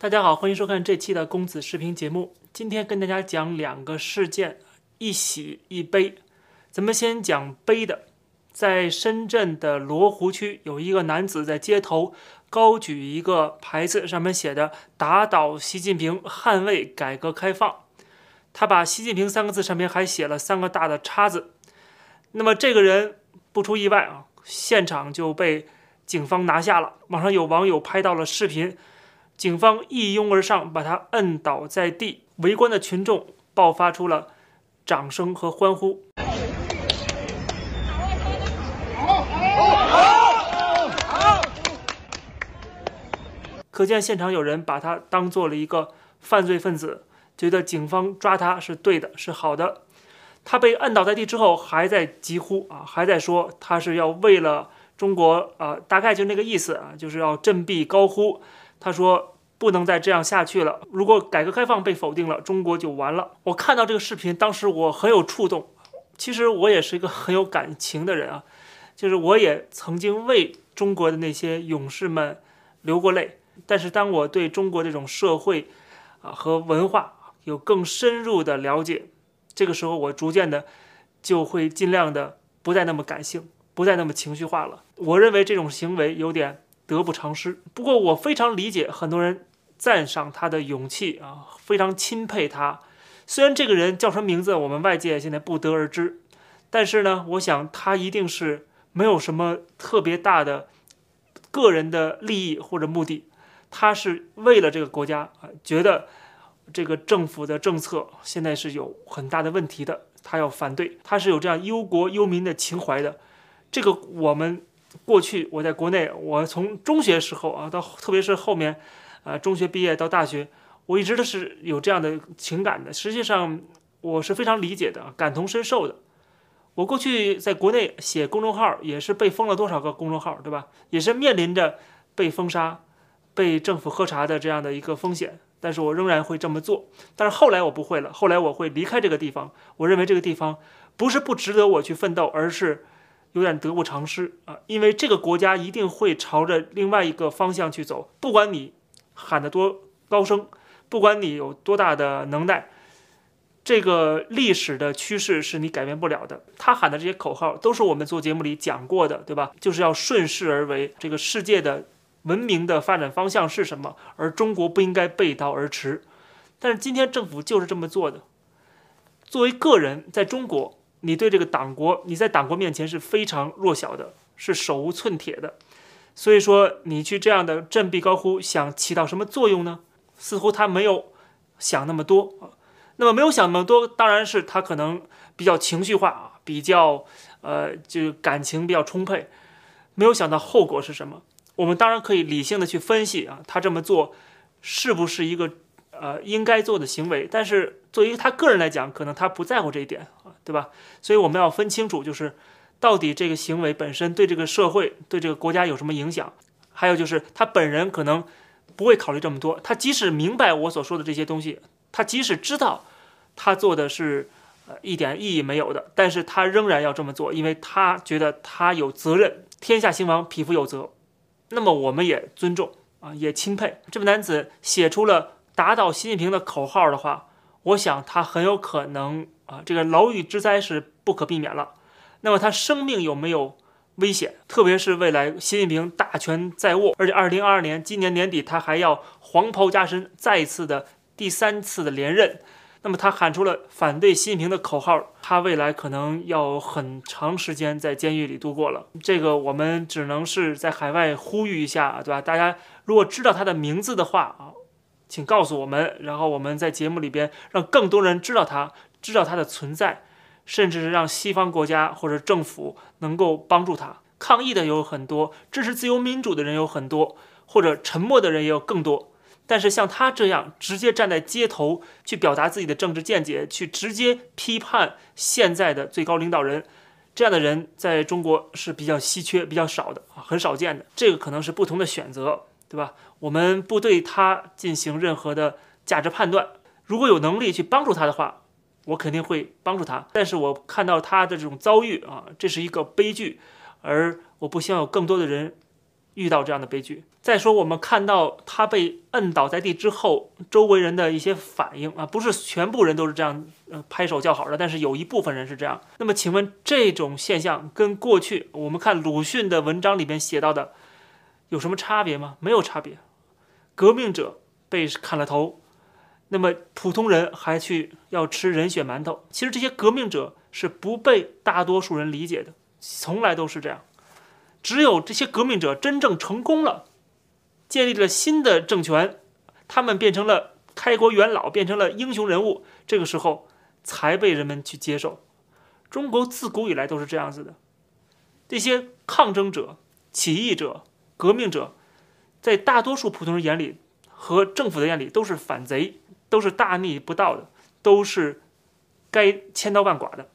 大家好，欢迎收看这期的公子视频节目。今天跟大家讲两个事件，一喜一悲。咱们先讲悲的，在深圳的罗湖区，有一个男子在街头高举一个牌子，上面写的“打倒习近平，捍卫改革开放”。他把“习近平”三个字上面还写了三个大的叉子。那么这个人不出意外啊，现场就被警方拿下了。网上有网友拍到了视频。警方一拥而上，把他摁倒在地，围观的群众爆发出了掌声和欢呼。可见现场有人把他当做了一个犯罪分子，觉得警方抓他是对的，是好的。他被摁倒在地之后，还在疾呼啊，还在说他是要为了中国啊，大概就那个意思啊，就是要振臂高呼。他说：“不能再这样下去了。如果改革开放被否定了，中国就完了。”我看到这个视频，当时我很有触动。其实我也是一个很有感情的人啊，就是我也曾经为中国的那些勇士们流过泪。但是当我对中国这种社会啊和文化有更深入的了解，这个时候我逐渐的就会尽量的不再那么感性，不再那么情绪化了。我认为这种行为有点。得不偿失。不过我非常理解很多人赞赏他的勇气啊，非常钦佩他。虽然这个人叫什么名字，我们外界现在不得而知，但是呢，我想他一定是没有什么特别大的个人的利益或者目的，他是为了这个国家啊，觉得这个政府的政策现在是有很大的问题的，他要反对，他是有这样忧国忧民的情怀的。这个我们。过去我在国内，我从中学时候啊，到特别是后面，啊，中学毕业到大学，我一直都是有这样的情感的。实际上，我是非常理解的，感同身受的。我过去在国内写公众号，也是被封了多少个公众号，对吧？也是面临着被封杀、被政府喝茶的这样的一个风险。但是我仍然会这么做。但是后来我不会了，后来我会离开这个地方。我认为这个地方不是不值得我去奋斗，而是。有点得不偿失啊，因为这个国家一定会朝着另外一个方向去走。不管你喊得多高声，不管你有多大的能耐，这个历史的趋势是你改变不了的。他喊的这些口号都是我们做节目里讲过的，对吧？就是要顺势而为。这个世界的文明的发展方向是什么？而中国不应该背道而驰。但是今天政府就是这么做的。作为个人，在中国。你对这个党国，你在党国面前是非常弱小的，是手无寸铁的，所以说你去这样的振臂高呼，想起到什么作用呢？似乎他没有想那么多啊。那么没有想那么多，当然是他可能比较情绪化啊，比较呃，就感情比较充沛，没有想到后果是什么。我们当然可以理性的去分析啊，他这么做是不是一个呃应该做的行为？但是作为他个人来讲，可能他不在乎这一点啊。对吧？所以我们要分清楚，就是到底这个行为本身对这个社会、对这个国家有什么影响？还有就是他本人可能不会考虑这么多。他即使明白我所说的这些东西，他即使知道他做的是呃一点意义没有的，但是他仍然要这么做，因为他觉得他有责任。天下兴亡，匹夫有责。那么我们也尊重啊，也钦佩这位男子写出了打倒习近平的口号的话，我想他很有可能。啊，这个牢狱之灾是不可避免了。那么他生命有没有危险？特别是未来习近平大权在握，而且二零二二年今年年底他还要黄袍加身，再一次的第三次的连任。那么他喊出了反对习近平的口号，他未来可能要很长时间在监狱里度过了。这个我们只能是在海外呼吁一下，对吧？大家如果知道他的名字的话啊，请告诉我们，然后我们在节目里边让更多人知道他。知道它的存在，甚至是让西方国家或者政府能够帮助他抗议的有很多，支持自由民主的人有很多，或者沉默的人也有更多。但是像他这样直接站在街头去表达自己的政治见解，去直接批判现在的最高领导人，这样的人在中国是比较稀缺、比较少的啊，很少见的。这个可能是不同的选择，对吧？我们不对他进行任何的价值判断。如果有能力去帮助他的话。我肯定会帮助他，但是我看到他的这种遭遇啊，这是一个悲剧，而我不希望有更多的人遇到这样的悲剧。再说，我们看到他被摁倒在地之后，周围人的一些反应啊，不是全部人都是这样呃拍手叫好的，但是有一部分人是这样。那么，请问这种现象跟过去我们看鲁迅的文章里边写到的有什么差别吗？没有差别。革命者被砍了头，那么普通人还去要吃人血馒头。其实这些革命者是不被大多数人理解的，从来都是这样。只有这些革命者真正成功了，建立了新的政权，他们变成了开国元老，变成了英雄人物，这个时候才被人们去接受。中国自古以来都是这样子的，这些抗争者、起义者、革命者。在大多数普通人眼里，和政府的眼里都是反贼，都是大逆不道的，都是该千刀万剐的。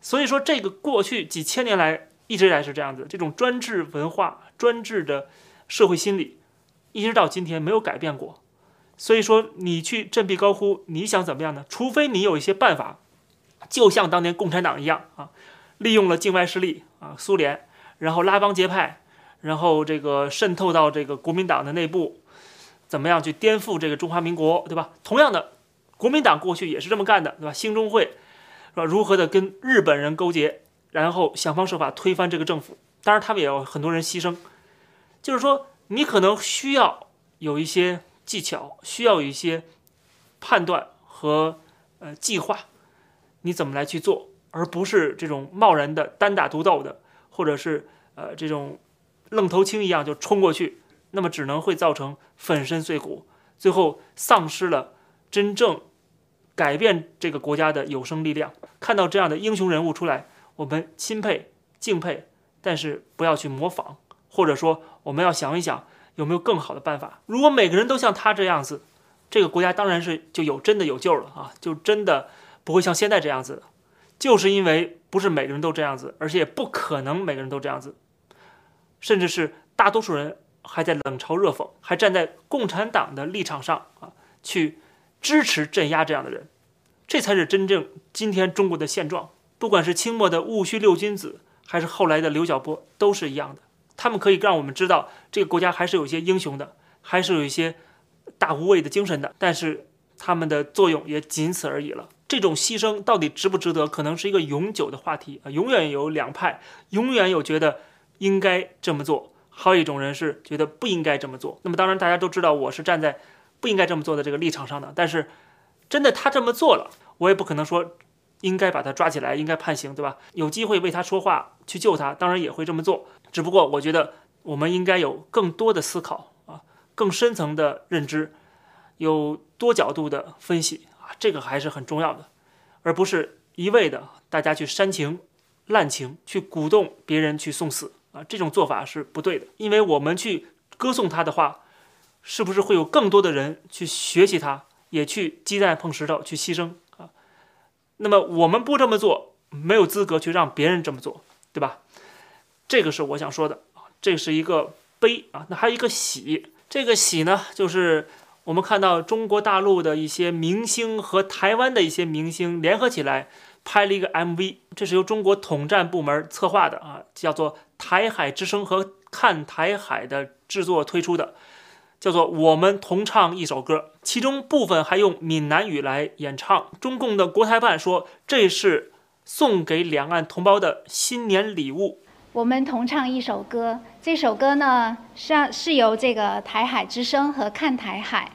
所以说，这个过去几千年来一直以来是这样子，这种专制文化、专制的社会心理，一直到今天没有改变过。所以说，你去振臂高呼，你想怎么样呢？除非你有一些办法，就像当年共产党一样啊，利用了境外势力啊，苏联，然后拉帮结派。然后这个渗透到这个国民党的内部，怎么样去颠覆这个中华民国，对吧？同样的，国民党过去也是这么干的，对吧？兴中会是吧？如何的跟日本人勾结，然后想方设法推翻这个政府。当然，他们也有很多人牺牲。就是说，你可能需要有一些技巧，需要有一些判断和呃计划，你怎么来去做，而不是这种贸然的单打独斗的，或者是呃这种。愣头青一样就冲过去，那么只能会造成粉身碎骨，最后丧失了真正改变这个国家的有生力量。看到这样的英雄人物出来，我们钦佩敬佩，但是不要去模仿，或者说我们要想一想有没有更好的办法。如果每个人都像他这样子，这个国家当然是就有真的有救了啊，就真的不会像现在这样子。就是因为不是每个人都这样子，而且也不可能每个人都这样子。甚至是大多数人还在冷嘲热讽，还站在共产党的立场上啊，去支持镇压这样的人，这才是真正今天中国的现状。不管是清末的戊戌六君子，还是后来的刘晓波，都是一样的。他们可以让我们知道，这个国家还是有一些英雄的，还是有一些大无畏的精神的。但是他们的作用也仅此而已了。这种牺牲到底值不值得，可能是一个永久的话题啊，永远有两派，永远有觉得。应该这么做，还有一种人是觉得不应该这么做。那么当然，大家都知道我是站在不应该这么做的这个立场上的。但是，真的他这么做了，我也不可能说应该把他抓起来，应该判刑，对吧？有机会为他说话，去救他，当然也会这么做。只不过我觉得我们应该有更多的思考啊，更深层的认知，有多角度的分析啊，这个还是很重要的，而不是一味的大家去煽情、滥情，去鼓动别人去送死。啊，这种做法是不对的，因为我们去歌颂他的话，是不是会有更多的人去学习他，也去鸡蛋碰石头去牺牲啊？那么我们不这么做，没有资格去让别人这么做，对吧？这个是我想说的啊，这是一个悲啊，那还有一个喜，这个喜呢，就是我们看到中国大陆的一些明星和台湾的一些明星联合起来。拍了一个 MV，这是由中国统战部门策划的啊，叫做《台海之声》和《看台海》的制作推出的，叫做“我们同唱一首歌”，其中部分还用闽南语来演唱。中共的国台办说这是送给两岸同胞的新年礼物。我们同唱一首歌，这首歌呢是是由这个《台海之声》和《看台海》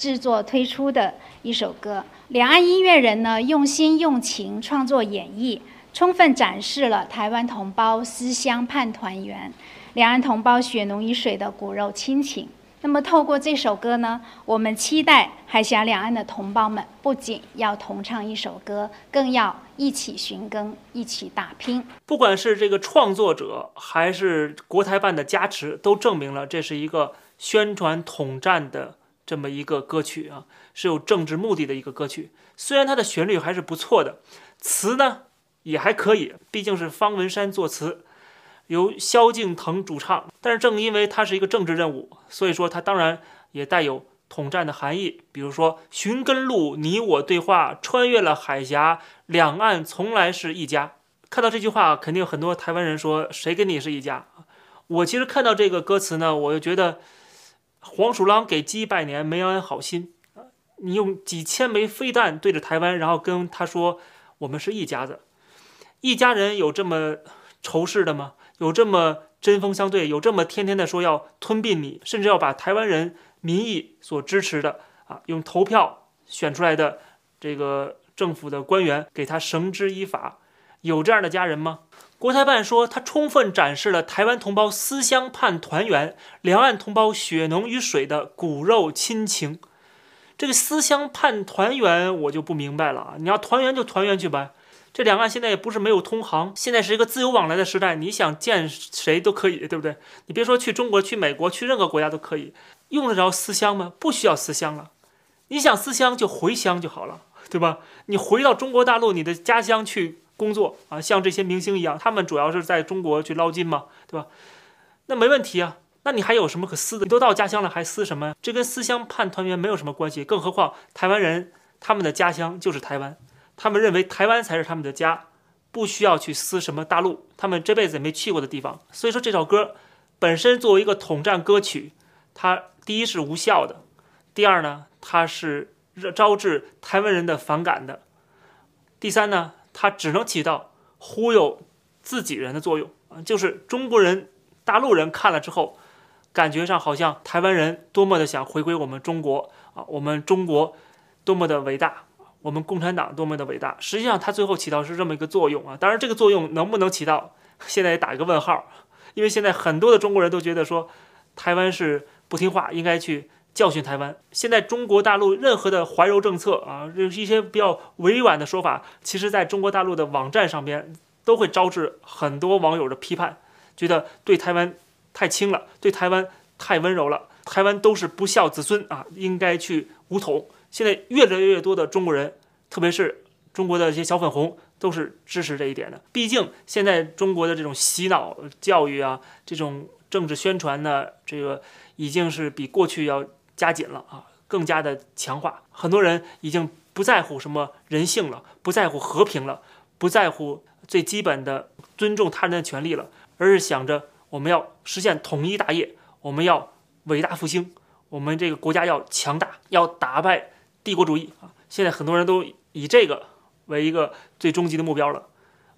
制作推出的一首歌。两岸音乐人呢用心用情创作演绎，充分展示了台湾同胞思乡盼团圆、两岸同胞血浓于水的骨肉亲情。那么，透过这首歌呢，我们期待海峡两岸的同胞们不仅要同唱一首歌，更要一起寻根、一起打拼。不管是这个创作者，还是国台办的加持，都证明了这是一个宣传统战的。这么一个歌曲啊，是有政治目的的一个歌曲。虽然它的旋律还是不错的，词呢也还可以，毕竟是方文山作词，由萧敬腾主唱。但是正因为它是一个政治任务，所以说它当然也带有统战的含义。比如说“寻根路，你我对话，穿越了海峡，两岸从来是一家”。看到这句话，肯定很多台湾人说：“谁跟你是一家？”我其实看到这个歌词呢，我就觉得黄鼠狼给鸡拜年，没安好心！你用几千枚飞弹对着台湾，然后跟他说我们是一家子，一家人有这么仇视的吗？有这么针锋相对？有这么天天的说要吞并你，甚至要把台湾人民意所支持的啊，用投票选出来的这个政府的官员给他绳之以法？有这样的家人吗？国台办说，他充分展示了台湾同胞思乡盼团圆、两岸同胞血浓于水的骨肉亲情。这个思乡盼团圆，我就不明白了啊！你要团圆就团圆去呗。这两岸现在也不是没有通航，现在是一个自由往来的时代，你想见谁都可以，对不对？你别说去中国、去美国、去任何国家都可以，用得着思乡吗？不需要思乡了。你想思乡就回乡就好了，对吧？你回到中国大陆，你的家乡去。工作啊，像这些明星一样，他们主要是在中国去捞金嘛，对吧？那没问题啊。那你还有什么可撕的？你都到家乡了，还撕什么？这跟思乡盼团圆没有什么关系。更何况台湾人他们的家乡就是台湾，他们认为台湾才是他们的家，不需要去撕什么大陆，他们这辈子也没去过的地方。所以说这首歌本身作为一个统战歌曲，它第一是无效的，第二呢，它是招致台湾人的反感的，第三呢。它只能起到忽悠自己人的作用啊，就是中国人、大陆人看了之后，感觉上好像台湾人多么的想回归我们中国啊，我们中国多么的伟大，我们共产党多么的伟大。实际上，它最后起到是这么一个作用啊。当然，这个作用能不能起到，现在也打一个问号，因为现在很多的中国人都觉得说，台湾是不听话，应该去。教训台湾。现在中国大陆任何的怀柔政策啊，就是一些比较委婉的说法，其实在中国大陆的网站上边都会招致很多网友的批判，觉得对台湾太轻了，对台湾太温柔了，台湾都是不孝子孙啊，应该去武统。现在越来越多的中国人，特别是中国的一些小粉红，都是支持这一点的。毕竟现在中国的这种洗脑教育啊，这种政治宣传呢，这个已经是比过去要。加紧了啊，更加的强化。很多人已经不在乎什么人性了，不在乎和平了，不在乎最基本的尊重他人的权利了，而是想着我们要实现统一大业，我们要伟大复兴，我们这个国家要强大，要打败帝国主义啊！现在很多人都以这个为一个最终极的目标了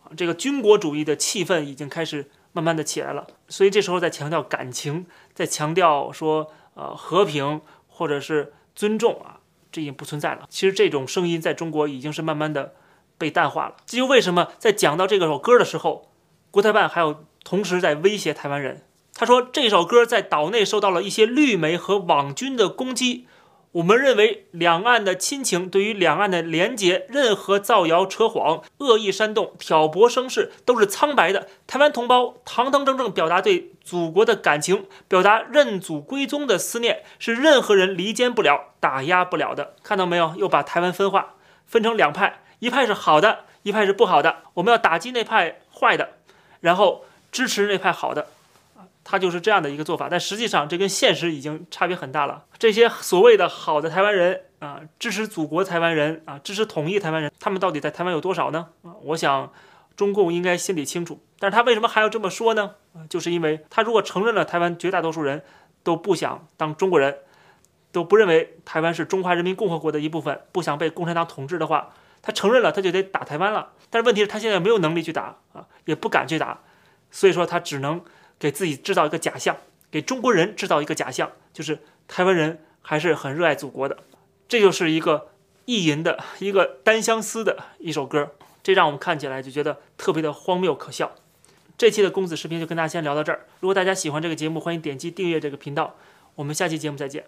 啊！这个军国主义的气氛已经开始慢慢的起来了，所以这时候在强调感情，在强调说。呃，和平或者是尊重啊，这已经不存在了。其实这种声音在中国已经是慢慢的被淡化了。这就为什么在讲到这个首歌的时候，国台办还有同时在威胁台湾人。他说这首歌在岛内受到了一些绿媒和网军的攻击。我们认为，两岸的亲情对于两岸的连结，任何造谣扯谎、恶意煽动、挑拨声势，都是苍白的。台湾同胞堂堂正正表达对祖国的感情，表达认祖归宗的思念，是任何人离间不了、打压不了的。看到没有？又把台湾分化，分成两派，一派是好的，一派是不好的。我们要打击那派坏的，然后支持那派好的。他就是这样的一个做法，但实际上这跟现实已经差别很大了。这些所谓的好的台湾人啊，支持祖国台湾人啊，支持统一台湾人，他们到底在台湾有多少呢？啊，我想中共应该心里清楚。但是他为什么还要这么说呢？啊，就是因为他如果承认了台湾绝大多数人都不想当中国人，都不认为台湾是中华人民共和国的一部分，不想被共产党统治的话，他承认了他就得打台湾了。但是问题是，他现在没有能力去打啊，也不敢去打，所以说他只能。给自己制造一个假象，给中国人制造一个假象，就是台湾人还是很热爱祖国的，这就是一个意淫的一个单相思的一首歌，这让我们看起来就觉得特别的荒谬可笑。这期的公子视频就跟大家先聊到这儿，如果大家喜欢这个节目，欢迎点击订阅这个频道，我们下期节目再见。